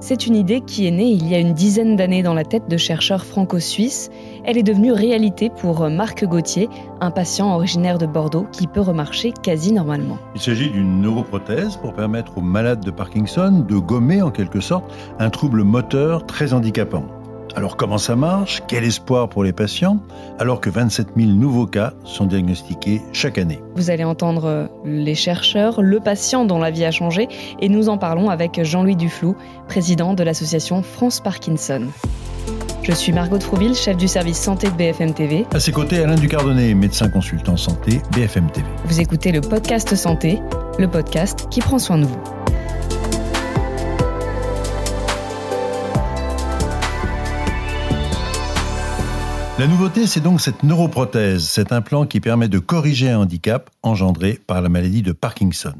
C'est une idée qui est née il y a une dizaine d'années dans la tête de chercheurs franco-suisses. Elle est devenue réalité pour Marc Gauthier, un patient originaire de Bordeaux qui peut remarcher quasi normalement. Il s'agit d'une neuroprothèse pour permettre aux malades de Parkinson de gommer en quelque sorte un trouble moteur très handicapant. Alors comment ça marche? Quel espoir pour les patients alors que 27 000 nouveaux cas sont diagnostiqués chaque année? Vous allez entendre les chercheurs, le patient dont la vie a changé et nous en parlons avec Jean-Louis Duflou, président de l'association France Parkinson. Je suis Margot Trouville, chef du service santé de BFM TV. À ses côtés, Alain Ducardonnet, médecin consultant santé, BFM TV. Vous écoutez le podcast Santé, le podcast qui prend soin de vous. La nouveauté, c'est donc cette neuroprothèse, cet implant qui permet de corriger un handicap engendré par la maladie de Parkinson.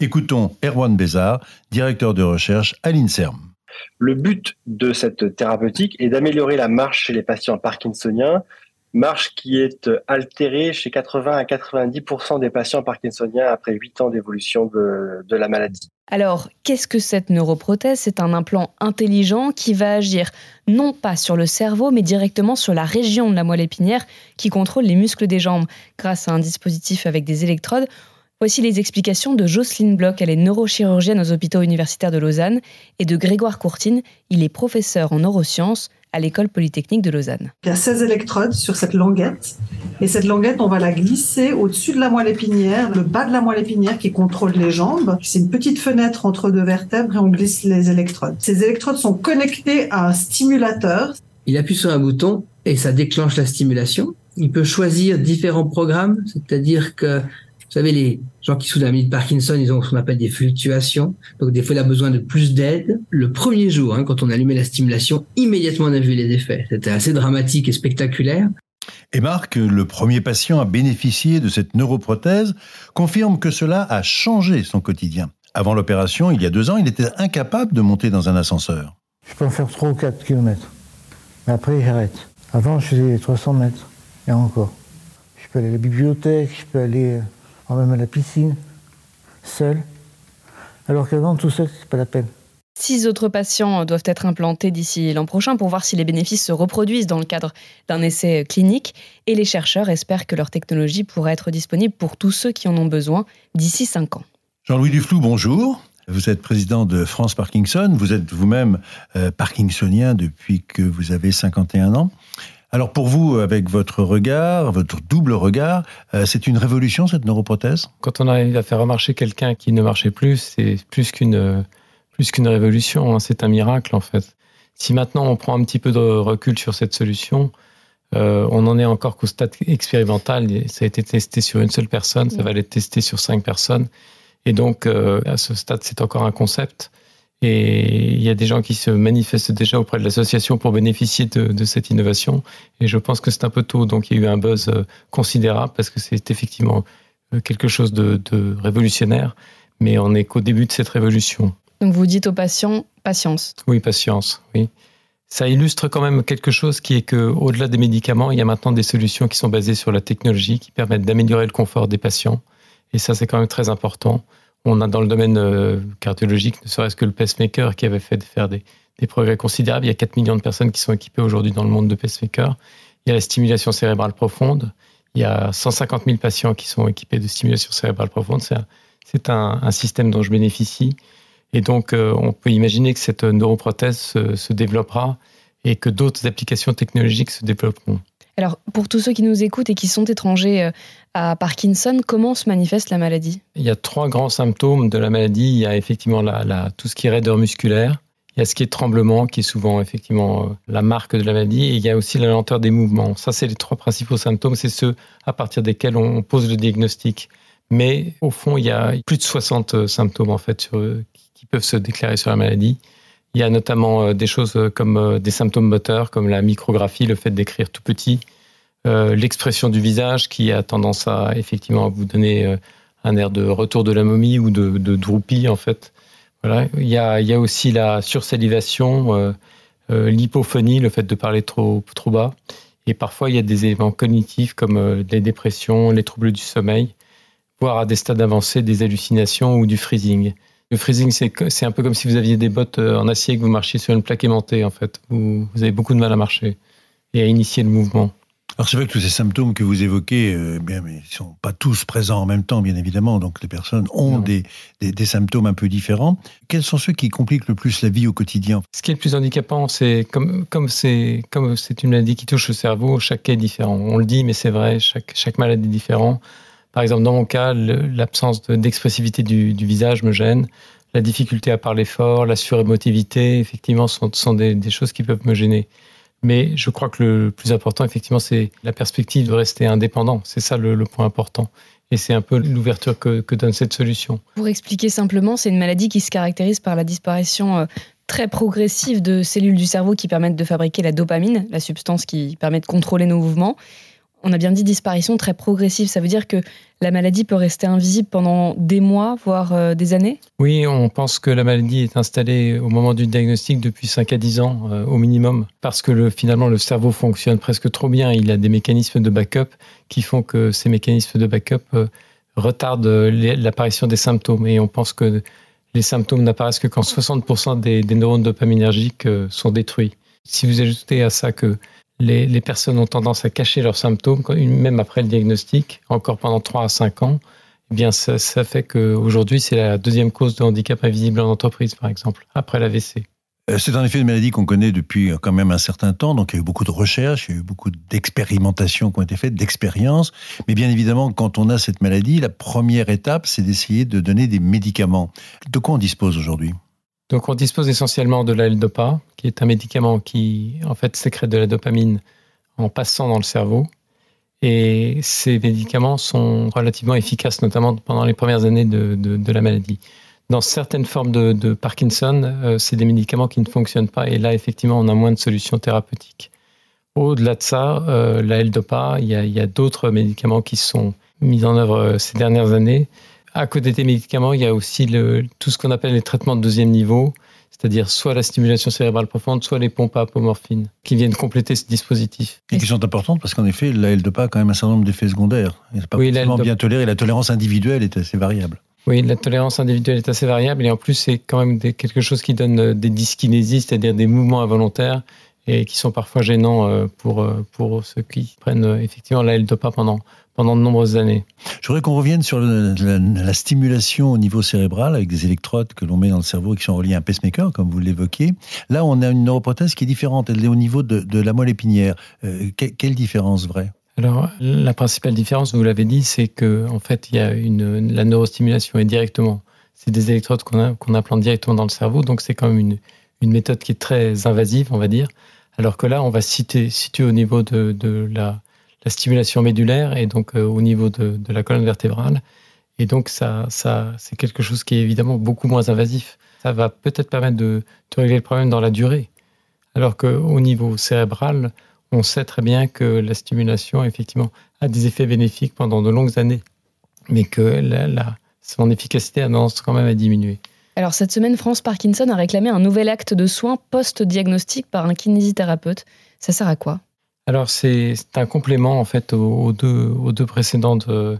Écoutons Erwan Bézard, directeur de recherche à l'INSERM. Le but de cette thérapeutique est d'améliorer la marche chez les patients parkinsoniens, marche qui est altérée chez 80 à 90% des patients parkinsoniens après 8 ans d'évolution de, de la maladie. Alors, qu'est-ce que cette neuroprothèse? C'est un implant intelligent qui va agir non pas sur le cerveau, mais directement sur la région de la moelle épinière qui contrôle les muscles des jambes grâce à un dispositif avec des électrodes. Voici les explications de Jocelyne Bloch, elle est neurochirurgienne aux hôpitaux universitaires de Lausanne, et de Grégoire Courtine, il est professeur en neurosciences à l'école polytechnique de Lausanne. Il y a 16 électrodes sur cette languette et cette languette, on va la glisser au-dessus de la moelle épinière, le bas de la moelle épinière qui contrôle les jambes. C'est une petite fenêtre entre deux vertèbres et on glisse les électrodes. Ces électrodes sont connectées à un stimulateur. Il appuie sur un bouton et ça déclenche la stimulation. Il peut choisir différents programmes, c'est-à-dire que savez, les gens qui souffrent d'un de Parkinson, ils ont ce qu'on appelle des fluctuations. Donc, des fois, il a besoin de plus d'aide. Le premier jour, hein, quand on allumait la stimulation, immédiatement, on a vu les effets. C'était assez dramatique et spectaculaire. Et Marc, le premier patient à bénéficier de cette neuroprothèse, confirme que cela a changé son quotidien. Avant l'opération, il y a deux ans, il était incapable de monter dans un ascenseur. Je peux en faire 3 ou 4 km. Mais après, j'arrête. Avant, je faisais 300 mètres. Et encore. Je peux aller à la bibliothèque, je peux aller même à la piscine, seul. Alors qu'avant, tout seul, c'est pas la peine. Six autres patients doivent être implantés d'ici l'an prochain pour voir si les bénéfices se reproduisent dans le cadre d'un essai clinique. Et les chercheurs espèrent que leur technologie pourra être disponible pour tous ceux qui en ont besoin d'ici cinq ans. Jean-Louis Duflou, bonjour. Vous êtes président de France Parkinson. Vous êtes vous-même euh, parkinsonien depuis que vous avez 51 ans. Alors pour vous, avec votre regard, votre double regard, euh, c'est une révolution cette neuroprothèse? Quand on arrive à faire remarcher quelqu'un qui ne marchait plus, c'est plus qu'une plus qu'une révolution, hein, c'est un miracle en fait. Si maintenant on prend un petit peu de recul sur cette solution, euh, on en est encore qu'au stade expérimental. Ça a été testé sur une seule personne, ça va être testé sur cinq personnes. Et donc, euh, à ce stade, c'est encore un concept. Et il y a des gens qui se manifestent déjà auprès de l'association pour bénéficier de, cette innovation. Et je pense que c'est un peu tôt. Donc il y a eu un buzz euh, considérable parce que c'est effectivement euh, quelque chose de, révolutionnaire. Mais on n'est qu'au début de cette révolution. Donc vous dites aux patients, patience. Oui, patience, oui. Ça illustre quand même quelque chose qui est que, au-delà des médicaments, il y a maintenant des solutions qui sont basées sur la technologie, qui permettent d'améliorer le confort des patients. Et ça, c'est quand même très important. On a dans le domaine euh, cardiologique, ne serait-ce que le pacemaker qui avait fait faire des, progrès considérables. Il y a 4 millions de personnes qui sont équipées aujourd'hui dans le monde de pacemaker. Il y a la stimulation cérébrale profonde. Il y a 150 000 patients qui sont équipés de stimulation cérébrale profonde. C'est un, système dont je bénéficie. Et donc, euh, on peut imaginer que cette neuroprothèse se développera et que d'autres applications technologiques se développeront. Alors, pour tous ceux qui nous écoutent et qui sont étrangers euh, à Parkinson, comment se manifeste la maladie? Il y a trois grands symptômes de la maladie. Il y a effectivement tout ce qui est raideur musculaire. Il y a ce qui est tremblement, qui est souvent effectivement euh, la marque de la maladie. Et il y a aussi la lenteur des mouvements. Ça, c'est les trois principaux symptômes. C'est ceux à partir desquels on pose le diagnostic. Mais au fond, il y a plus de 60 euh, symptômes en fait qui peuvent se déclarer sur la maladie. Il y a notamment euh, des choses euh, comme euh, des symptômes moteurs, comme la micrographie, le fait d'écrire tout petit, l'expression du visage qui a tendance à effectivement à vous donner un air de retour de la momie ou de, de en fait. Voilà. Il y a, aussi la sursalivation, l'hypophonie, le fait de parler trop, trop bas. Et parfois, il y a des éléments cognitifs comme les dépressions, les troubles du sommeil, voire à des stades avancés, des hallucinations ou du freezing. Le freezing, c'est un peu comme si vous aviez des bottes en acier et que vous marchiez sur une plaque aimantée, en fait. Vous, vous avez beaucoup de mal à marcher et à initier le mouvement. Alors c'est vrai que tous ces symptômes que vous évoquez, euh, bien, mais ils sont pas tous présents en même temps, bien évidemment. Donc les personnes ont des, des, symptômes un peu différents. Quels sont ceux qui compliquent le plus la vie au quotidien Ce qui est le plus handicapant, c'est comme comme c'est comme c'est une maladie qui touche le cerveau, chaque cas est différent. On le dit, mais c'est vrai, chaque chaque maladie est différente. Par exemple, dans mon cas, l'absence d'expressivité du, visage me gêne. La difficulté à parler fort, la surémotivité, effectivement, sont, sont des, des choses qui peuvent me gêner. Mais je crois que le plus important, effectivement, c'est la perspective de rester indépendant. C'est ça le, point important. Et c'est un peu l'ouverture que, donne cette solution. Pour expliquer simplement, c'est une maladie qui se caractérise par la disparition euh, très progressive de cellules du cerveau qui permettent de fabriquer la dopamine, la substance qui permet de contrôler nos mouvements on a bien dit disparition très progressive. Ça veut dire que la maladie peut rester invisible pendant des mois, voire euh, des années? Oui, on pense que la maladie est installée au moment du diagnostic depuis 5 à 10 ans euh, au minimum, parce que finalement le cerveau fonctionne presque trop bien. Il a des mécanismes de backup qui font que ces mécanismes de backup euh, retardent l'apparition des symptômes. Et on pense que les symptômes n'apparaissent que quand 60% des, des neurones dopaminergiques sont détruits. Si vous ajoutez à ça que les, personnes ont tendance à cacher leurs symptômes, même après le diagnostic, encore pendant 3 à 5 ans. Eh bien, ça, fait qu'aujourd'hui, c'est la deuxième cause de handicap invisible en entreprise, par exemple, après l'AVC. Euh, c'est en effet une maladie qu'on connaît depuis quand même un certain temps, donc il y a eu beaucoup de recherches, il y a eu beaucoup d'expérimentations qui ont été faites, d'expériences. Mais bien évidemment, quand on a cette maladie, la première étape, c'est d'essayer de donner des médicaments. De quoi on dispose aujourd'hui? Donc on dispose essentiellement de la L-Dopa, qui est un médicament qui en fait sécrète de la dopamine en passant dans le cerveau. Et ces médicaments sont relativement efficaces, notamment pendant les premières années de, la maladie. Dans certaines formes de, Parkinson, euh, c'est des médicaments qui ne fonctionnent pas, et là, effectivement, on a moins de solutions thérapeutiques. Au-delà de ça, euh, la L-Dopa, il y a, a d'autres médicaments qui sont mis en œuvre euh, ces dernières années, à côté des médicaments, il y a aussi le, tout ce qu'on appelle les traitements de deuxième niveau, c'est-à-dire soit la stimulation cérébrale profonde, soit les pompes à apomorphine, qui viennent compléter ce dispositif. Et qui sont importantes parce qu'en effet, la L2PA a quand même un certain nombre d'effets secondaires. n'est pas oui, forcément bien toléré. La tolérance individuelle est assez variable. Oui, la tolérance individuelle est assez variable et en plus, c'est quand même quelque chose qui donne euh, des dyskinésies, c'est-à-dire des mouvements involontaires et qui sont parfois gênants euh, pour, euh, pour ceux qui prennent effectivement la L2PA pendant, pendant de nombreuses années. Je voudrais qu'on revienne sur la, stimulation au niveau cérébral avec des électrodes que l'on met dans le cerveau et qui sont reliées à un pacemaker, comme vous l'évoquiez. Là, on a une neuroprothèse qui est différente. Elle est au niveau de, la moelle épinière. Euh, quelle différence vraie? Alors, la principale différence, vous l'avez dit, c'est que en fait, il y a une, la neurostimulation est directement, c'est des électrodes qu'on implante directement dans le cerveau, donc c'est quand même une, une, méthode qui est très invasive, on va dire. Alors que là, on va situer, au niveau de, la, la stimulation médulaire et donc euh, au niveau de, la colonne vertébrale. Et donc, ça, c'est quelque chose qui est évidemment beaucoup moins invasif. Ça va peut-être permettre de, régler le problème dans la durée. Alors qu'au niveau cérébral, on sait très bien que la stimulation, effectivement, a des effets bénéfiques pendant de longues années, mais que la, son efficacité a tendance quand même à diminuer. Alors cette semaine, France Parkinson a réclamé un nouvel acte de soins post-diagnostic par un kinésithérapeute. Ça sert à quoi? Alors c'est un complément en fait aux, deux, précédents euh,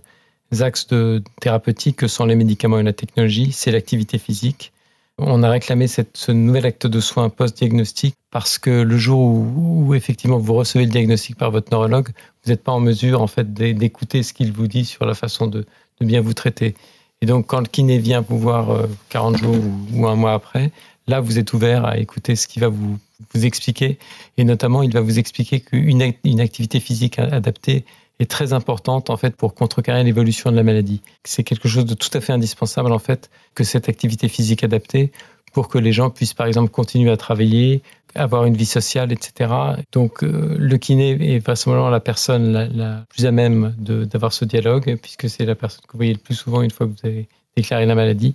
axes de thérapeutique que sont les médicaments et la technologie, c'est l'activité physique. On a réclamé ce nouvel acte de soins post-diagnostic parce que le jour où, effectivement vous recevez le diagnostic par votre neurologue, vous n'êtes pas en mesure en fait d'écouter ce qu'il vous dit sur la façon de, bien vous traiter. Et donc quand le kiné vient vous voir 40 euh, jours ou, un mois après, là vous êtes ouvert à écouter ce qui va vous vous expliquer. Et notamment, il va vous expliquer qu'une une activité physique adaptée est très importante en fait pour contrecarrer l'évolution de la maladie. C'est quelque chose de tout à fait indispensable en fait que cette activité physique adaptée pour que les gens puissent par exemple continuer à travailler, avoir une vie sociale, etc. Donc euh, le kiné est vraisemblablement la personne la, plus à même d'avoir ce dialogue puisque c'est la personne que vous voyez le plus souvent une fois que vous avez déclaré la maladie.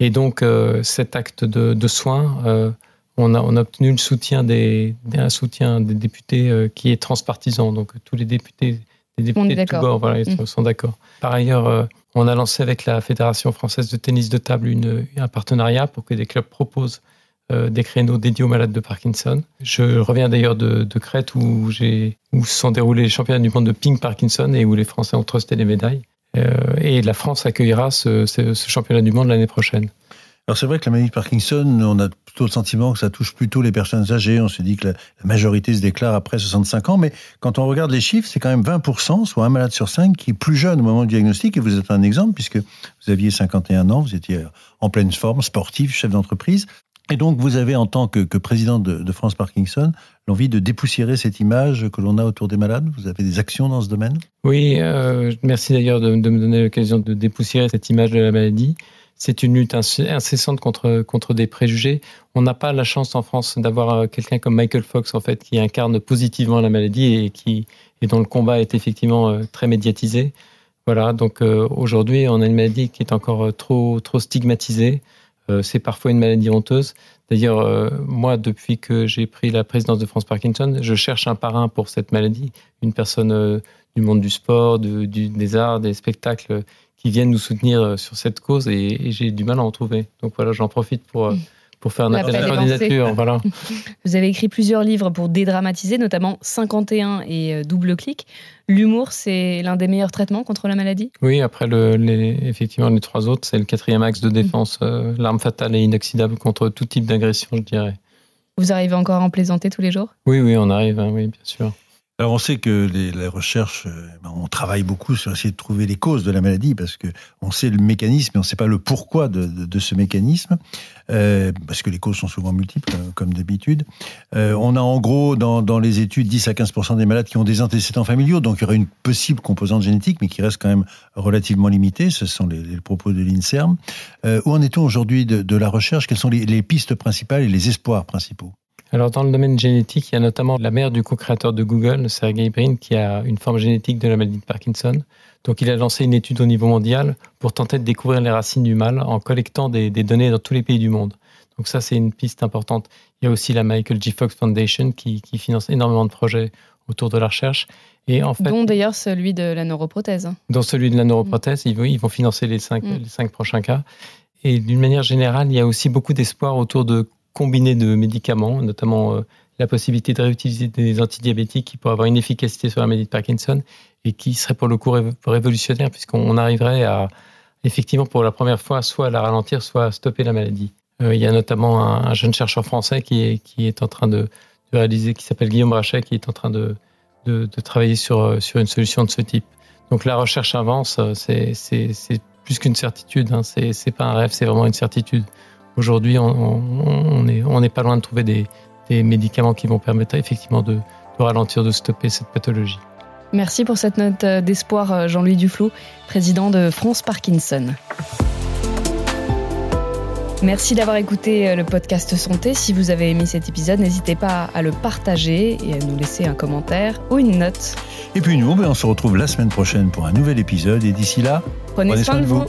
Et donc euh, cet acte de, de soins euh, on a, obtenu le soutien des, un soutien des députés qui est transpartisan. Donc tous les députés, les députés de tous bords voilà, mmh. sont d'accord. Par ailleurs, euh, on a lancé avec la Fédération française de tennis de table une, un partenariat pour que des clubs proposent euh, des créneaux dédiés aux malades de Parkinson. Je reviens d'ailleurs de, Crète où, où se sont déroulés les championnats du monde de ping Parkinson et où les Français ont trusté les médailles. et la France accueillera ce championnat du monde l'année prochaine. Alors c'est vrai que la maladie de Parkinson, on a plutôt le sentiment que ça touche plutôt les personnes âgées. On se dit que la, majorité se déclare après 65 ans, mais quand on regarde les chiffres, c'est quand même 20%, soit un malade sur cinq, qui est plus jeune au moment du diagnostic. Et vous êtes un exemple, puisque vous aviez 51 ans, vous étiez en pleine forme, sportif, chef d'entreprise. Et donc, vous avez, en tant que, président de, France Parkinson, l'envie de dépoussiérer cette image que l'on a autour des malades Vous avez des actions dans ce domaine? Oui, euh, merci d'ailleurs de, me donner l'occasion de dépoussiérer cette image de la maladie. C'est une lutte incessante contre, contre des préjugés. On n'a pas la chance en France d'avoir euh, quelqu'un comme Michael Fox, en fait, qui incarne positivement la maladie et, qui, dont le combat est effectivement euh, très médiatisé. Voilà, donc aujourd'hui, on a une maladie qui est encore trop, trop stigmatisée. Euh, c'est parfois une maladie honteuse. D'ailleurs, euh, moi, depuis que j'ai pris la présidence de France Parkinson, je cherche un parrain pour cette maladie, une personne euh, du monde du sport, des arts, des spectacles qui viennent nous soutenir sur cette cause et, j'ai du mal à en trouver. Donc voilà, j'en profite pour, pour faire un appel à la candidature. Voilà. Vous avez écrit plusieurs livres pour dédramatiser, notamment 51 et euh, Double Clic. L'humour, c'est l'un des meilleurs traitements contre la maladie? Oui, après le, les, effectivement les trois autres, c'est le quatrième axe de défense, euh, l'arme fatale et inoxydable contre tout type d'agression, je dirais. Vous arrivez encore à en plaisanter tous les jours? Oui, oui, on arrive, hein, oui, bien sûr. Alors on sait que les, recherches, euh, ben, on travaille beaucoup sur essayer de trouver les causes de la maladie parce que on sait le mécanisme mais on ne sait pas le pourquoi de, ce mécanisme euh, parce que les causes sont souvent multiples euh, comme d'habitude. on a en gros dans, les études 10 à 15% des malades qui ont des antécédents familiaux donc il y aurait une possible composante génétique mais qui reste quand même relativement limitée. Ce sont les, propos de l'Inserm. où en est-on aujourd'hui de, la recherche? Quelles sont les pistes principales et les espoirs principaux? Alors, dans le domaine génétique, il y a notamment la mère du co-créateur de Google, Sergey Brin, qui a une forme génétique de la maladie de Parkinson. Donc, il a lancé une étude au niveau mondial pour tenter de découvrir les racines du mal en collectant des, données dans tous les pays du monde. Donc, ça, c'est une piste importante. Il y a aussi la Michael J. Fox Foundation qui, finance énormément de projets autour de la recherche. Et en fait, dont d'ailleurs celui de la neuroprothèse. Dont celui de la neuroprothèse, ils, vont, ils vont financer les cinq, mm. les cinq prochains cas. Et d'une manière générale, il y a aussi beaucoup d'espoir autour de combiner de médicaments, notamment euh, la possibilité de réutiliser des antidiabétiques qui pourraient avoir une efficacité sur la maladie de Parkinson et qui serait pour le coup révolutionnaire puisqu'on arriverait à effectivement pour la première fois soit à la ralentir, soit à stopper la maladie. Euh, il y a notamment un, jeune chercheur français qui est, en train de, réaliser, qui s'appelle Guillaume Rachet, qui est en train de, travailler sur, euh, sur une solution de ce type. Donc la recherche avance, c'est plus qu'une certitude, hein. c'est pas un rêve, c'est vraiment une certitude. Aujourd'hui, on n'est on pas loin de trouver des, médicaments qui vont permettre effectivement de, ralentir, de stopper cette pathologie. Merci pour cette note euh, d'espoir, euh, Jean-Louis Duflot, président de France Parkinson. Merci d'avoir écouté euh, le podcast Santé. Si vous avez aimé cet épisode, n'hésitez pas à le partager et à nous laisser un commentaire ou une note. Et puis nous, ben, on se retrouve la semaine prochaine pour un nouvel épisode. Et d'ici là, prenez, soin, de vous.